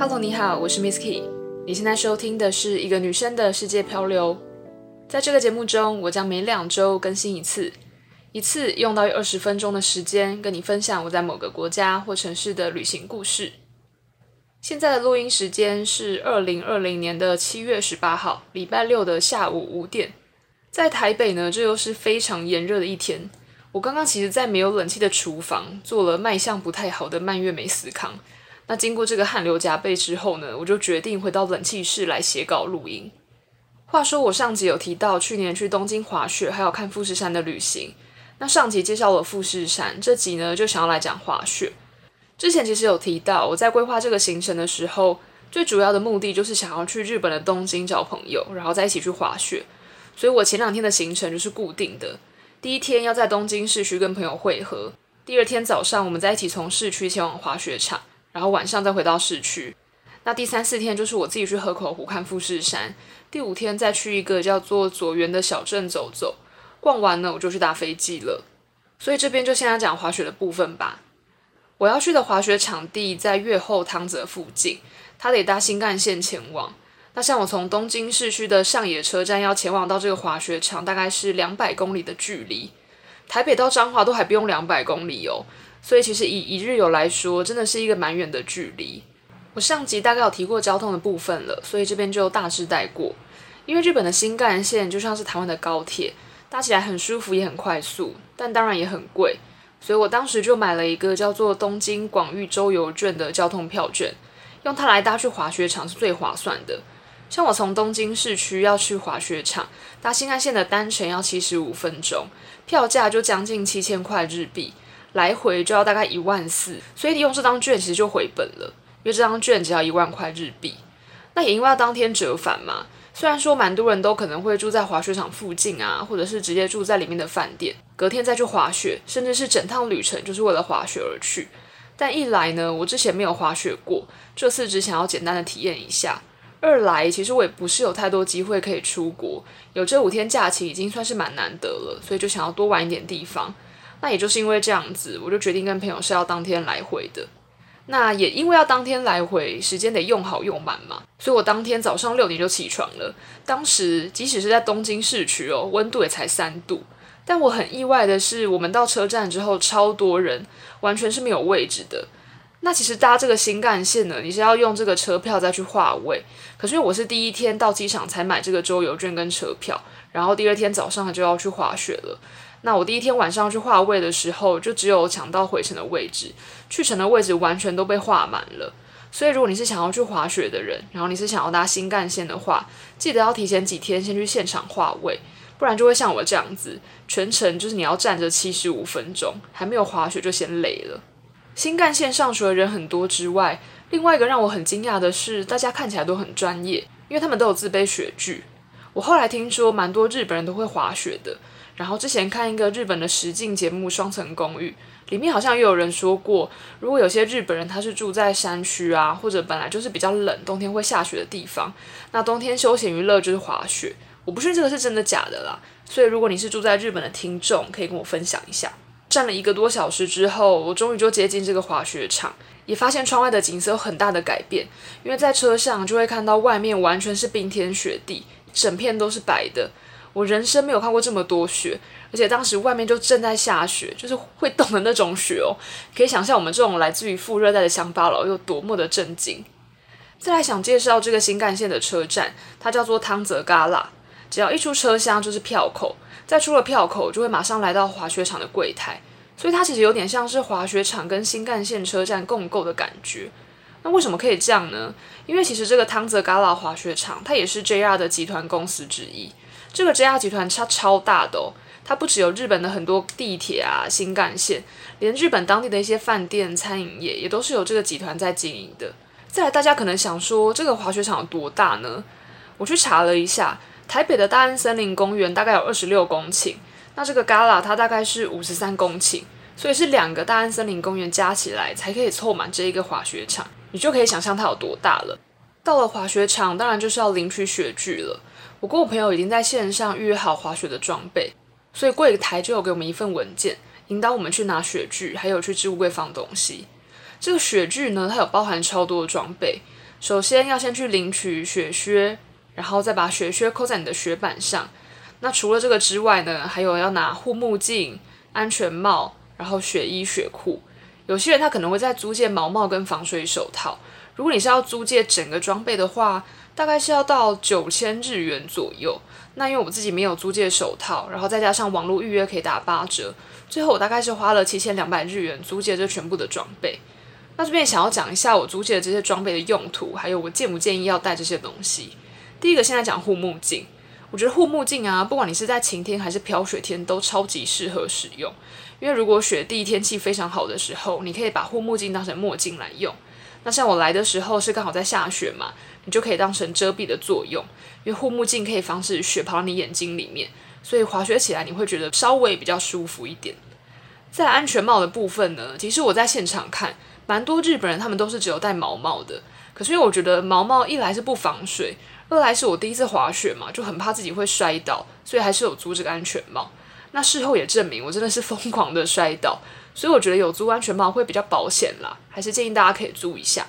Hello，你好，我是 Miss Key。你现在收听的是一个女生的世界漂流。在这个节目中，我将每两周更新一次，一次用到二十分钟的时间，跟你分享我在某个国家或城市的旅行故事。现在的录音时间是二零二零年的七月十八号，礼拜六的下午五点。在台北呢，这又是非常炎热的一天。我刚刚其实，在没有冷气的厨房做了卖相不太好的蔓越莓司康。那经过这个汗流浃背之后呢，我就决定回到冷气室来写稿录音。话说我上集有提到去年去东京滑雪，还有看富士山的旅行。那上集介绍了富士山，这集呢就想要来讲滑雪。之前其实有提到，我在规划这个行程的时候，最主要的目的就是想要去日本的东京找朋友，然后再一起去滑雪。所以我前两天的行程就是固定的，第一天要在东京市区跟朋友会合，第二天早上我们再一起从市区前往滑雪场。然后晚上再回到市区，那第三四天就是我自己去河口湖看富士山，第五天再去一个叫做佐原的小镇走走，逛完呢我就去搭飞机了。所以这边就先来讲滑雪的部分吧。我要去的滑雪场地在越后汤泽附近，它得搭新干线前往。那像我从东京市区的上野车站要前往到这个滑雪场，大概是两百公里的距离。台北到彰化都还不用两百公里哦。所以其实以一日游来说，真的是一个蛮远的距离。我上集大概有提过交通的部分了，所以这边就大致带过。因为日本的新干线就像是台湾的高铁，搭起来很舒服也很快速，但当然也很贵。所以我当时就买了一个叫做东京广域周游券的交通票券，用它来搭去滑雪场是最划算的。像我从东京市区要去滑雪场，搭新干线的单程要七十五分钟，票价就将近七千块日币。来回就要大概一万四，所以你用这张券其实就回本了，因为这张券只要一万块日币。那也因为要当天折返嘛，虽然说蛮多人都可能会住在滑雪场附近啊，或者是直接住在里面的饭店，隔天再去滑雪，甚至是整趟旅程就是为了滑雪而去。但一来呢，我之前没有滑雪过，这次只想要简单的体验一下；二来，其实我也不是有太多机会可以出国，有这五天假期已经算是蛮难得了，所以就想要多玩一点地方。那也就是因为这样子，我就决定跟朋友是要当天来回的。那也因为要当天来回，时间得用好用满嘛，所以我当天早上六点就起床了。当时即使是在东京市区哦，温度也才三度。但我很意外的是，我们到车站之后超多人，完全是没有位置的。那其实搭这个新干线呢，你是要用这个车票再去划位。可是因为我是第一天到机场才买这个周游券跟车票，然后第二天早上就要去滑雪了。那我第一天晚上去划位的时候，就只有抢到回程的位置，去程的位置完全都被划满了。所以如果你是想要去滑雪的人，然后你是想要搭新干线的话，记得要提前几天先去现场划位，不然就会像我这样子，全程就是你要站着七十五分钟，还没有滑雪就先累了。新干线上除了人很多之外，另外一个让我很惊讶的是，大家看起来都很专业，因为他们都有自备雪具。我后来听说，蛮多日本人都会滑雪的。然后之前看一个日本的实境节目《双层公寓》，里面好像也有人说过，如果有些日本人他是住在山区啊，或者本来就是比较冷，冬天会下雪的地方，那冬天休闲娱乐就是滑雪。我不确定这个是真的假的啦，所以如果你是住在日本的听众，可以跟我分享一下。站了一个多小时之后，我终于就接近这个滑雪场，也发现窗外的景色有很大的改变，因为在车上就会看到外面完全是冰天雪地，整片都是白的。我人生没有看过这么多雪，而且当时外面就正在下雪，就是会动的那种雪哦。可以想象我们这种来自于副热带的乡巴佬有多么的震惊。再来想介绍这个新干线的车站，它叫做汤泽嘎拉。只要一出车厢就是票口，再出了票口就会马上来到滑雪场的柜台，所以它其实有点像是滑雪场跟新干线车站共构的感觉。那为什么可以这样呢？因为其实这个汤泽嘎拉滑雪场它也是 JR 的集团公司之一。这个 JR 集团它超大的哦，它不只有日本的很多地铁啊、新干线，连日本当地的一些饭店、餐饮业也都是由这个集团在经营的。再来，大家可能想说，这个滑雪场有多大呢？我去查了一下，台北的大安森林公园大概有二十六公顷，那这个 Gala 它大概是五十三公顷，所以是两个大安森林公园加起来才可以凑满这一个滑雪场，你就可以想象它有多大了。到了滑雪场，当然就是要领取雪具了。我跟我朋友已经在线上预约好滑雪的装备，所以柜台就有给我们一份文件，引导我们去拿雪具，还有去置物柜放东西。这个雪具呢，它有包含超多的装备，首先要先去领取雪靴，然后再把雪靴扣在你的雪板上。那除了这个之外呢，还有要拿护目镜、安全帽，然后雪衣、雪裤。有些人他可能会在租借毛帽跟防水手套。如果你是要租借整个装备的话，大概是要到九千日元左右。那因为我自己没有租借手套，然后再加上网络预约可以打八折，最后我大概是花了七千两百日元租借这全部的装备。那这边想要讲一下我租借的这些装备的用途，还有我建不建议要带这些东西。第一个，现在讲护目镜。我觉得护目镜啊，不管你是在晴天还是飘雪天，都超级适合使用。因为如果雪地天气非常好的时候，你可以把护目镜当成墨镜来用。那像我来的时候是刚好在下雪嘛，你就可以当成遮蔽的作用。因为护目镜可以防止雪跑到你眼睛里面，所以滑雪起来你会觉得稍微比较舒服一点。在安全帽的部分呢，其实我在现场看，蛮多日本人他们都是只有戴毛帽的。可是因为我觉得毛帽一来是不防水。二来是我第一次滑雪嘛，就很怕自己会摔倒，所以还是有租这个安全帽。那事后也证明我真的是疯狂的摔倒，所以我觉得有租安全帽会比较保险啦，还是建议大家可以租一下。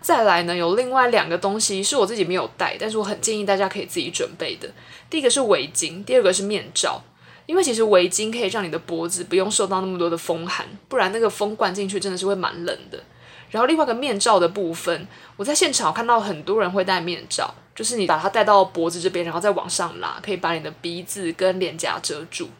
再来呢，有另外两个东西是我自己没有带，但是我很建议大家可以自己准备的。第一个是围巾，第二个是面罩，因为其实围巾可以让你的脖子不用受到那么多的风寒，不然那个风灌进去真的是会蛮冷的。然后另外一个面罩的部分，我在现场看到很多人会戴面罩。就是你把它戴到脖子这边，然后再往上拉，可以把你的鼻子跟脸颊遮住。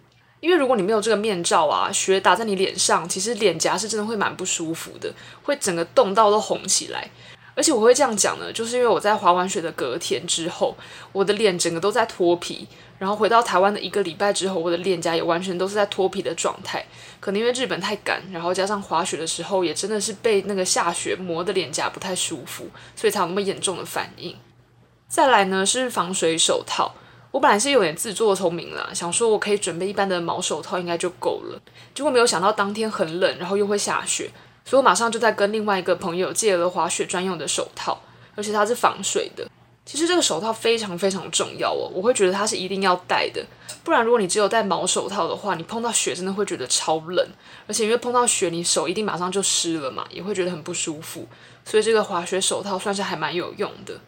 因为如果你没有这个面罩啊，雪打在你脸上，其实脸颊是真的会蛮不舒服的，会整个冻到都红起来。而且我会这样讲呢，就是因为我在滑完雪的隔天之后，我的脸整个都在脱皮，然后回到台湾的一个礼拜之后，我的脸颊也完全都是在脱皮的状态。可能因为日本太干，然后加上滑雪的时候也真的是被那个下雪磨的脸颊不太舒服，所以才有那么严重的反应。再来呢是防水手套，我本来是有点自作聪明啦，想说我可以准备一般的毛手套应该就够了，结果没有想到当天很冷，然后又会下雪，所以我马上就在跟另外一个朋友借了滑雪专用的手套，而且它是防水的。其实这个手套非常非常重要哦，我会觉得它是一定要戴的，不然如果你只有戴毛手套的话，你碰到雪真的会觉得超冷，而且因为碰到雪，你手一定马上就湿了嘛，也会觉得很不舒服，所以这个滑雪手套算是还蛮有用的。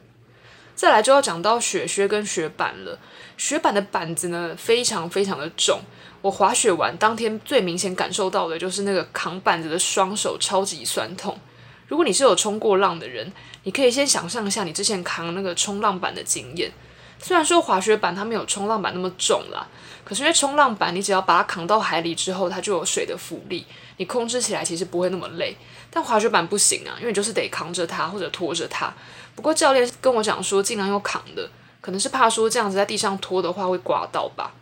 再来就要讲到雪靴跟雪板了。雪板的板子呢，非常非常的重。我滑雪完当天最明显感受到的就是那个扛板子的双手超级酸痛。如果你是有冲过浪的人，你可以先想象一下你之前扛那个冲浪板的经验。虽然说滑雪板它没有冲浪板那么重啦，可是因为冲浪板你只要把它扛到海里之后，它就有水的浮力，你控制起来其实不会那么累。但滑雪板不行啊，因为你就是得扛着它或者拖着它。不过教练跟我讲说，尽量用扛的，可能是怕说这样子在地上拖的话会刮到吧。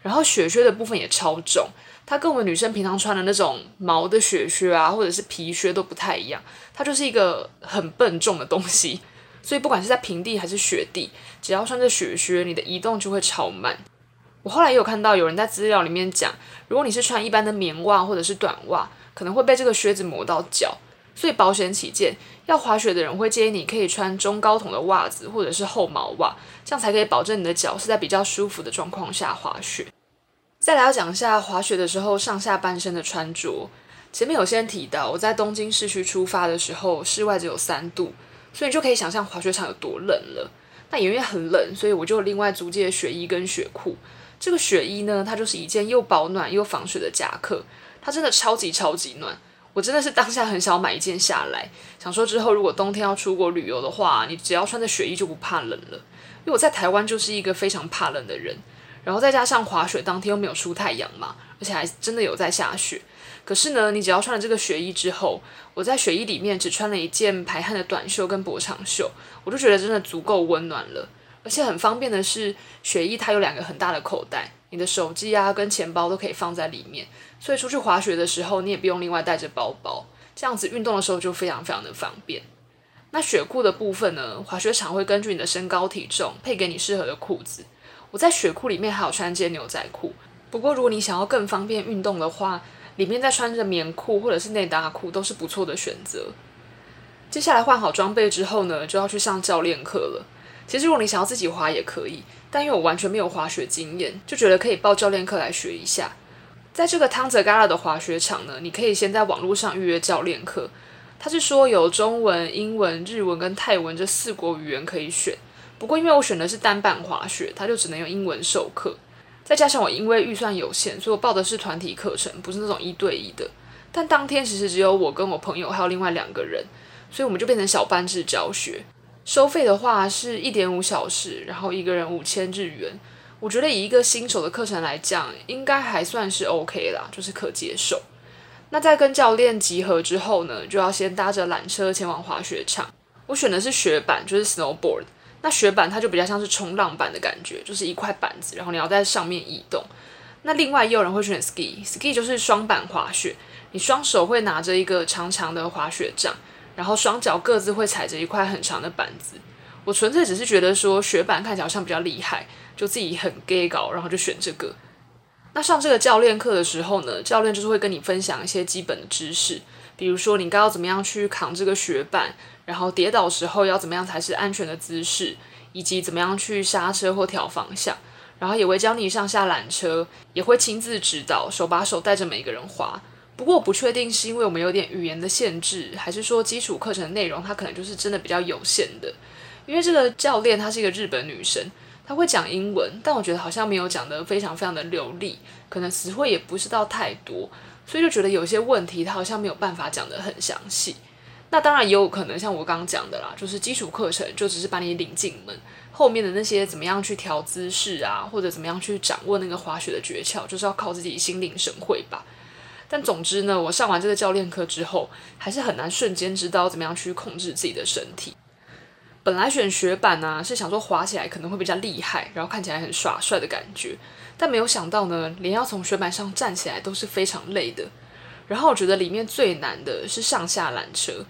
然后雪靴的部分也超重，它跟我们女生平常穿的那种毛的雪靴啊，或者是皮靴都不太一样，它就是一个很笨重的东西。所以不管是在平地还是雪地，只要穿着雪靴，你的移动就会超慢。我后来也有看到有人在资料里面讲，如果你是穿一般的棉袜或者是短袜，可能会被这个靴子磨到脚。所以保险起见，要滑雪的人会建议你可以穿中高筒的袜子或者是厚毛袜，这样才可以保证你的脚是在比较舒服的状况下滑雪。再来要讲一下滑雪的时候上下半身的穿着。前面有先提到，我在东京市区出发的时候，室外只有三度，所以你就可以想象滑雪场有多冷了。那也因为很冷，所以我就另外租借雪衣跟雪裤。这个雪衣呢，它就是一件又保暖又防水的夹克，它真的超级超级暖。我真的是当下很想买一件下来，想说之后如果冬天要出国旅游的话，你只要穿着雪衣就不怕冷了。因为我在台湾就是一个非常怕冷的人，然后再加上滑雪当天又没有出太阳嘛，而且还真的有在下雪。可是呢，你只要穿了这个雪衣之后，我在雪衣里面只穿了一件排汗的短袖跟薄长袖，我就觉得真的足够温暖了。而且很方便的是，雪衣它有两个很大的口袋，你的手机啊跟钱包都可以放在里面，所以出去滑雪的时候你也不用另外带着包包，这样子运动的时候就非常非常的方便。那雪裤的部分呢，滑雪场会根据你的身高体重配给你适合的裤子。我在雪裤里面还有穿件牛仔裤，不过如果你想要更方便运动的话，里面再穿着棉裤或者是内搭裤都是不错的选择。接下来换好装备之后呢，就要去上教练课了。其实如果你想要自己滑也可以，但因为我完全没有滑雪经验，就觉得可以报教练课来学一下。在这个汤泽嘎拉的滑雪场呢，你可以先在网络上预约教练课。他是说有中文、英文、日文跟泰文这四国语言可以选。不过因为我选的是单板滑雪，他就只能用英文授课。再加上我因为预算有限，所以我报的是团体课程，不是那种一对一的。但当天其实只有我跟我朋友还有另外两个人，所以我们就变成小班制教学。收费的话是一点五小时，然后一个人五千日元。我觉得以一个新手的课程来讲，应该还算是 OK 啦，就是可接受。那在跟教练集合之后呢，就要先搭着缆车前往滑雪场。我选的是雪板，就是 snowboard。那雪板它就比较像是冲浪板的感觉，就是一块板子，然后你要在上面移动。那另外也有人会选 ski，ski 就是双板滑雪，你双手会拿着一个长长的滑雪杖，然后双脚各自会踩着一块很长的板子。我纯粹只是觉得说雪板看起来好像比较厉害，就自己很 gay 搞，然后就选这个。那上这个教练课的时候呢，教练就是会跟你分享一些基本的知识，比如说你该要怎么样去扛这个雪板，然后跌倒时候要怎么样才是安全的姿势，以及怎么样去刹车或调方向，然后也会教你上下缆车，也会亲自指导，手把手带着每个人滑。不过我不确定是因为我们有点语言的限制，还是说基础课程内容它可能就是真的比较有限的。因为这个教练她是一个日本女生，她会讲英文，但我觉得好像没有讲得非常非常的流利，可能词汇也不是到太多，所以就觉得有些问题她好像没有办法讲得很详细。那当然也有可能像我刚刚讲的啦，就是基础课程就只是把你领进门，后面的那些怎么样去调姿势啊，或者怎么样去掌握那个滑雪的诀窍，就是要靠自己心领神会吧。但总之呢，我上完这个教练课之后，还是很难瞬间知道怎么样去控制自己的身体。本来选雪板呢、是想说滑起来可能会比较厉害，然后看起来很耍帅的感觉。但没有想到呢，连要从雪板上站起来都是非常累的。然后我觉得里面最难的是上下缆车。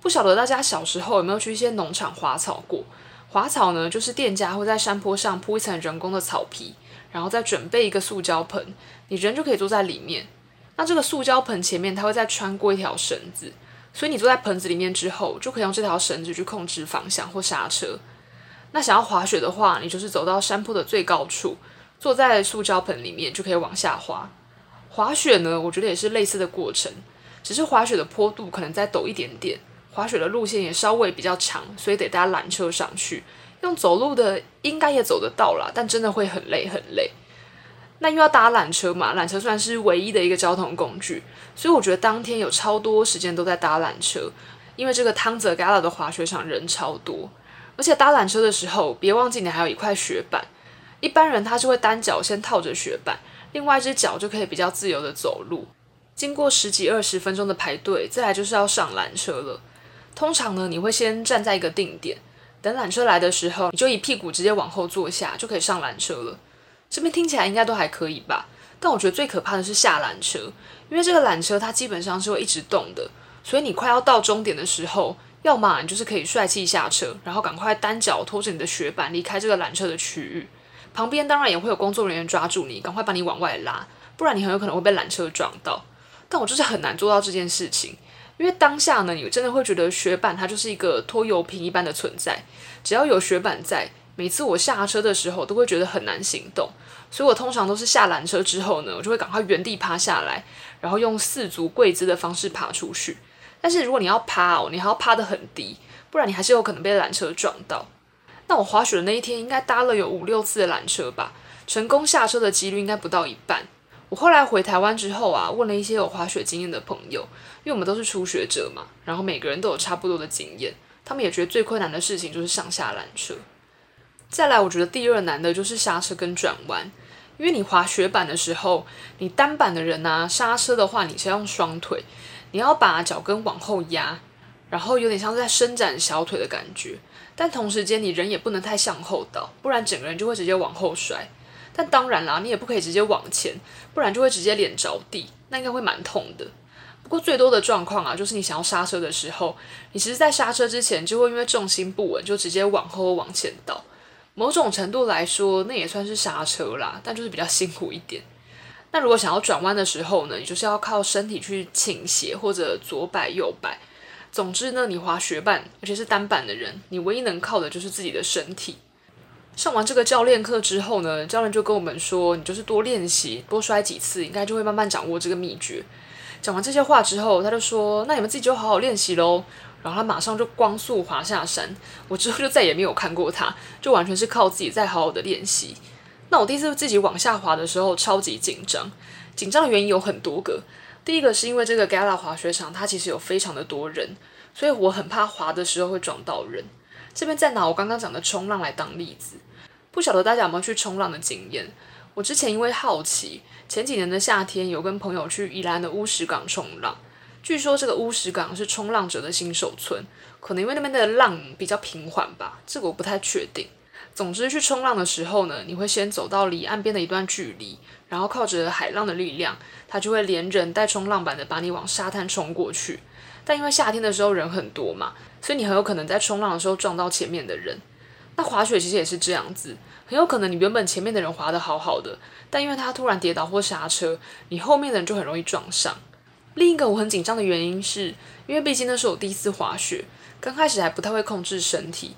不晓得大家小时候有没有去一些农场滑草过？滑草呢，就是店家会在山坡上铺一层人工的草皮，然后再准备一个塑胶盆，你人就可以坐在里面。那这个塑胶盆前面，它会再穿过一条绳子。所以你坐在盆子里面之后，就可以用这条绳子去控制方向或刹车。那想要滑雪的话，你就是走到山坡的最高处，坐在塑胶盆里面就可以往下滑。滑雪呢，我觉得也是类似的过程，只是滑雪的坡度可能再陡一点点，滑雪的路线也稍微比较长，所以得搭缆车上去。用走路的应该也走得到啦，但真的会很累很累。那又要搭缆车嘛，缆车算是唯一的一个交通工具，所以我觉得当天有超多时间都在搭缆车，因为这个汤泽盖拉的滑雪场人超多，而且搭缆车的时候，别忘记你还有一块雪板。一般人他是会单脚先套着雪板，另外一只脚就可以比较自由的走路。经过十几二十分钟的排队，再来就是要上缆车了。通常呢，你会先站在一个定点，等缆车来的时候，你就一屁股直接往后坐下，就可以上缆车了。这边听起来应该都还可以吧，但我觉得最可怕的是下缆车，因为这个缆车它基本上是会一直动的，所以你快要到终点的时候，要么你就是可以帅气下车，然后赶快单脚拖着你的雪板离开这个缆车的区域，旁边当然也会有工作人员抓住你，赶快把你往外拉，不然你很有可能会被缆车撞到。但我就是很难做到这件事情，因为当下呢，你真的会觉得雪板它就是一个拖油瓶一般的存在，只要有雪板在。每次我下车的时候，都会觉得很难行动，所以我通常都是下缆车之后呢，我就会赶快原地趴下来，然后用四足跪姿的方式爬出去。但是如果你要趴哦，你还要趴得很低，不然你还是有可能被缆车撞到。那我滑雪的那一天，应该搭了有五六次的缆车吧，成功下车的几率应该不到一半。我后来回台湾之后啊，问了一些有滑雪经验的朋友，因为我们都是初学者嘛，然后每个人都有差不多的经验，他们也觉得最困难的事情就是上下缆车。再来，我觉得第二难的就是刹车跟转弯，因为你滑雪板的时候，你单板的人啊，刹车的话，你是要用双腿，你要把脚跟往后压，然后有点像是在伸展小腿的感觉，但同时间你人也不能太向后倒，不然整个人就会直接往后摔。但当然啦，你也不可以直接往前，不然就会直接脸着地，那应该会蛮痛的。不过最多的状况啊，就是你想要刹车的时候，你其实在刹车之前就会因为重心不稳，就直接往后往前倒。某种程度来说，那也算是刹车啦，但就是比较辛苦一点。那如果想要转弯的时候呢，你就是要靠身体去倾斜或者左摆右摆。总之呢，你滑雪板，而且是单板的人，你唯一能靠的就是自己的身体。上完这个教练课之后呢，教练就跟我们说，你就是多练习，多摔几次，应该就会慢慢掌握这个秘诀。讲完这些话之后，他就说：“那你们自己就好好练习喽。”然后他马上就光速滑下山。我之后就再也没有看过他，就完全是靠自己在好好的练习。那我第一次自己往下滑的时候，超级紧张。紧张的原因有很多个。第一个是因为这个 Gala 滑雪场，它其实有非常的多人，所以我很怕滑的时候会撞到人。这边再拿我刚刚讲的冲浪来当例子，不晓得大家有没有去冲浪的经验？我之前因为好奇，前几年的夏天有跟朋友去宜兰的乌石港冲浪。据说这个乌石港是冲浪者的新手村，可能因为那边的浪比较平缓吧，这个我不太确定。总之，去冲浪的时候呢，你会先走到离岸边的一段距离，然后靠着海浪的力量，它就会连人带冲浪板的把你往沙滩冲过去。但因为夏天的时候人很多嘛，所以你很有可能在冲浪的时候撞到前面的人。那滑雪其实也是这样子，很有可能你原本前面的人滑得好好的，但因为他突然跌倒或刹车，你后面的人就很容易撞上。另一个我很紧张的原因是，因为毕竟那是我第一次滑雪，刚开始还不太会控制身体。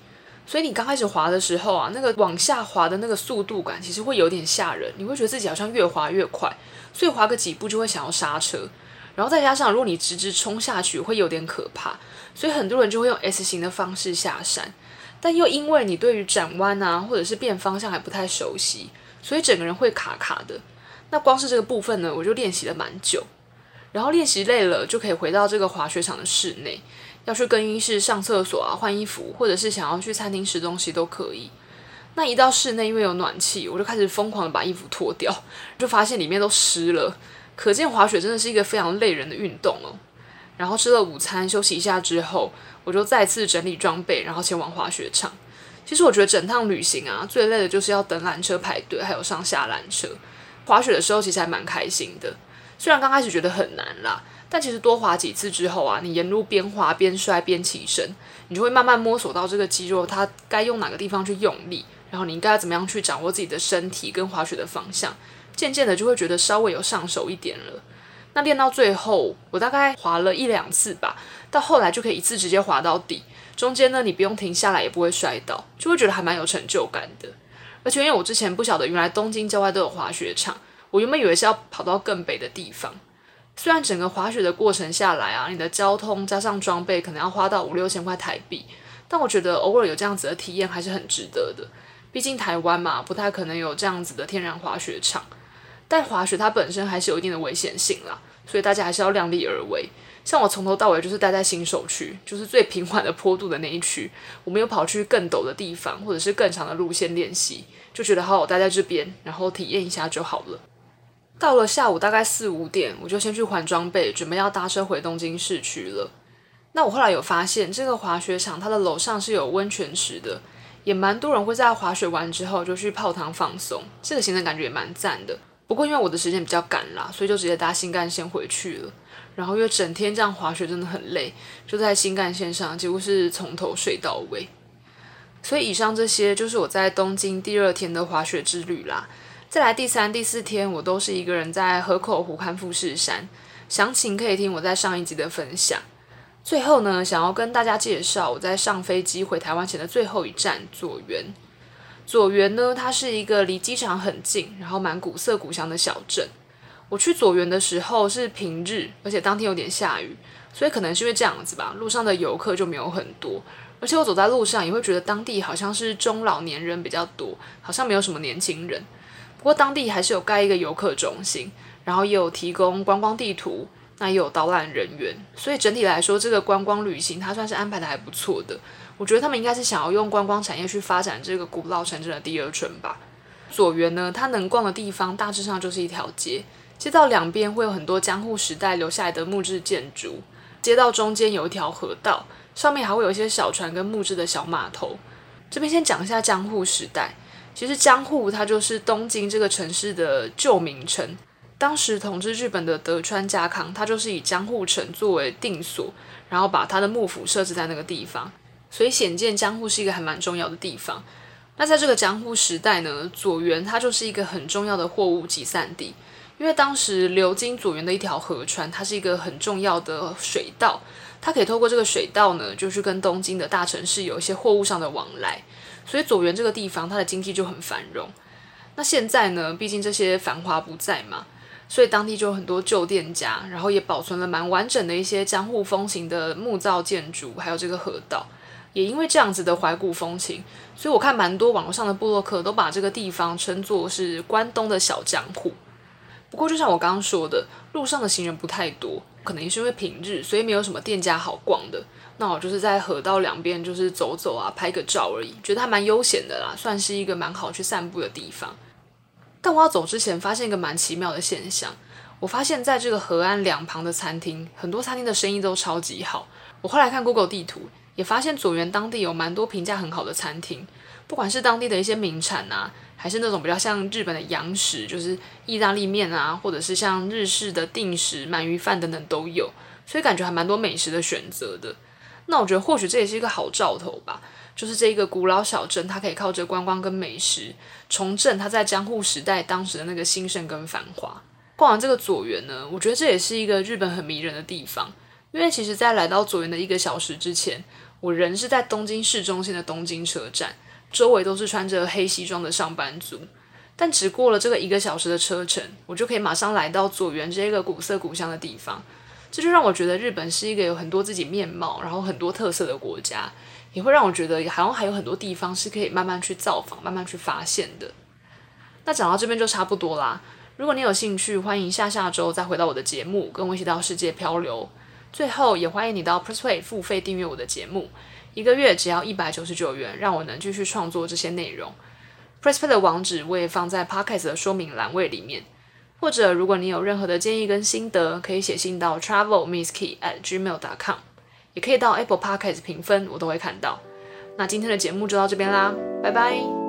所以你刚开始滑的时候啊，那个往下滑的那个速度感其实会有点吓人，你会觉得自己好像越滑越快，所以滑个几步就会想要刹车。然后再加上如果你直直冲下去会有点可怕，所以很多人就会用 S 型的方式下山。但又因为你对于转弯啊或者是变方向还不太熟悉，所以整个人会卡卡的。那光是这个部分呢，我就练习了蛮久。然后练习累了就可以回到这个滑雪场的室内。要去更衣室上厕所啊，换衣服，或者是想要去餐厅吃东西都可以。那一到室内，因为有暖气，我就开始疯狂的把衣服脱掉，就发现里面都湿了。可见滑雪真的是一个非常累人的运动哦。然后吃了午餐，休息一下之后，我就再次整理装备，然后前往滑雪场。其实我觉得整趟旅行啊，最累的就是要等缆车排队，还有上下缆车。滑雪的时候其实还蛮开心的，虽然刚开始觉得很难啦。但其实多滑几次之后啊，你沿路边滑边摔边起身，你就会慢慢摸索到这个肌肉它该用哪个地方去用力，然后你应该要怎么样去掌握自己的身体跟滑雪的方向，渐渐的就会觉得稍微有上手一点了。那练到最后，我大概滑了一两次吧，到后来就可以一次直接滑到底，中间呢你不用停下来也不会摔倒，就会觉得还蛮有成就感的。而且因为我之前不晓得原来东京郊外都有滑雪场，我原本以为是要跑到更北的地方。虽然整个滑雪的过程下来啊，你的交通加上装备可能要花到五六千块台币，但我觉得偶尔有这样子的体验还是很值得的。毕竟台湾嘛，不太可能有这样子的天然滑雪场。但滑雪它本身还是有一定的危险性啦，所以大家还是要量力而为。像我从头到尾就是待在新手区，就是最平缓的坡度的那一区，我没有跑去更陡的地方或者是更长的路线练习，就觉得好好待在这边，然后体验一下就好了。到了下午大概四五点，我就先去换装备，准备要搭车回东京市区了。那我后来有发现，这个滑雪场它的楼上是有温泉池的，也蛮多人会在滑雪完之后就去泡汤放松，这个行程感觉也蛮赞的。不过因为我的时间比较赶啦，所以就直接搭新干线回去了。然后因为整天这样滑雪真的很累，就在新干线上几乎是从头睡到尾。所以以上这些就是我在东京第二天的滑雪之旅啦。再来第三、第四天，我都是一个人在河口湖看富士山。详情可以听我在上一集的分享。最后呢，想要跟大家介绍我在上飞机回台湾前的最后一站佐原。佐原呢，它是一个离机场很近，然后蛮古色古香的小镇。我去佐原的时候是平日，而且当天有点下雨，所以可能是因为这样子吧，路上的游客就没有很多。而且我走在路上也会觉得当地好像是中老年人比较多，好像没有什么年轻人。不过当地还是有盖一个游客中心，然后也有提供观光地图，那也有导览人员，所以整体来说，这个观光旅行它算是安排的还不错的。我觉得他们应该是想要用观光产业去发展这个古老城镇的第二春吧。左园呢，它能逛的地方大致上就是一条街，街道两边会有很多江户时代留下来的木质建筑，街道中间有一条河道，上面还会有一些小船跟木质的小码头。这边先讲一下江户时代。其实江户它就是东京这个城市的旧名称。当时统治日本的德川家康，他就是以江户城作为定所，然后把他的幕府设置在那个地方，所以显见江户是一个还蛮重要的地方。那在这个江户时代呢，佐原它就是一个很重要的货物集散地，因为当时流经佐原的一条河川，它是一个很重要的水道，它可以透过这个水道呢，就是跟东京的大城市有一些货物上的往来。所以左原这个地方，它的经济就很繁荣。那现在呢，毕竟这些繁华不在嘛，所以当地就有很多旧店家，然后也保存了蛮完整的一些江户风情的木造建筑，还有这个河道。也因为这样子的怀古风情，所以我看蛮多网络上的部落客都把这个地方称作是关东的小江户。不过就像我刚刚说的，路上的行人不太多，可能也是因为平日，所以没有什么店家好逛的。那我就是在河道两边就是走走啊，拍个照而已，觉得还蛮悠闲的啦，算是一个蛮好去散步的地方。但我要走之前，发现一个蛮奇妙的现象，我发现在这个河岸两旁的餐厅，很多餐厅的生意都超级好。我后来看 Google 地图。也发现佐原当地有蛮多评价很好的餐厅，不管是当地的一些名产啊，还是那种比较像日本的洋食，就是意大利面啊，或者是像日式的定食鳗鱼饭等等都有，所以感觉还蛮多美食的选择的。那我觉得或许这也是一个好兆头吧，就是这一个古老小镇，它可以靠着观光跟美食，重振它在江户时代当时的那个兴盛跟繁华。逛完这个佐园呢，我觉得这也是一个日本很迷人的地方，因为其实在来到佐原的一个小时之前。我人是在东京市中心的东京车站，周围都是穿着黑西装的上班族。但只过了这个一个小时的车程，我就可以马上来到佐原这个古色古香的地方。这就让我觉得日本是一个有很多自己面貌，然后很多特色的国家，也会让我觉得好像还有很多地方是可以慢慢去造访、慢慢去发现的。那讲到这边就差不多啦。如果你有兴趣，欢迎下下周再回到我的节目，跟我一起到世界漂流。最后，也欢迎你到 PressPlay 付费订阅我的节目，一个月只要一百九十九元，让我能继续创作这些内容。PressPlay 的网址我也放在 Podcast 的说明栏位里面，或者如果你有任何的建议跟心得，可以写信到 travelmisskey@gmail.com，也可以到 Apple Podcast 评分，我都会看到。那今天的节目就到这边啦，拜拜。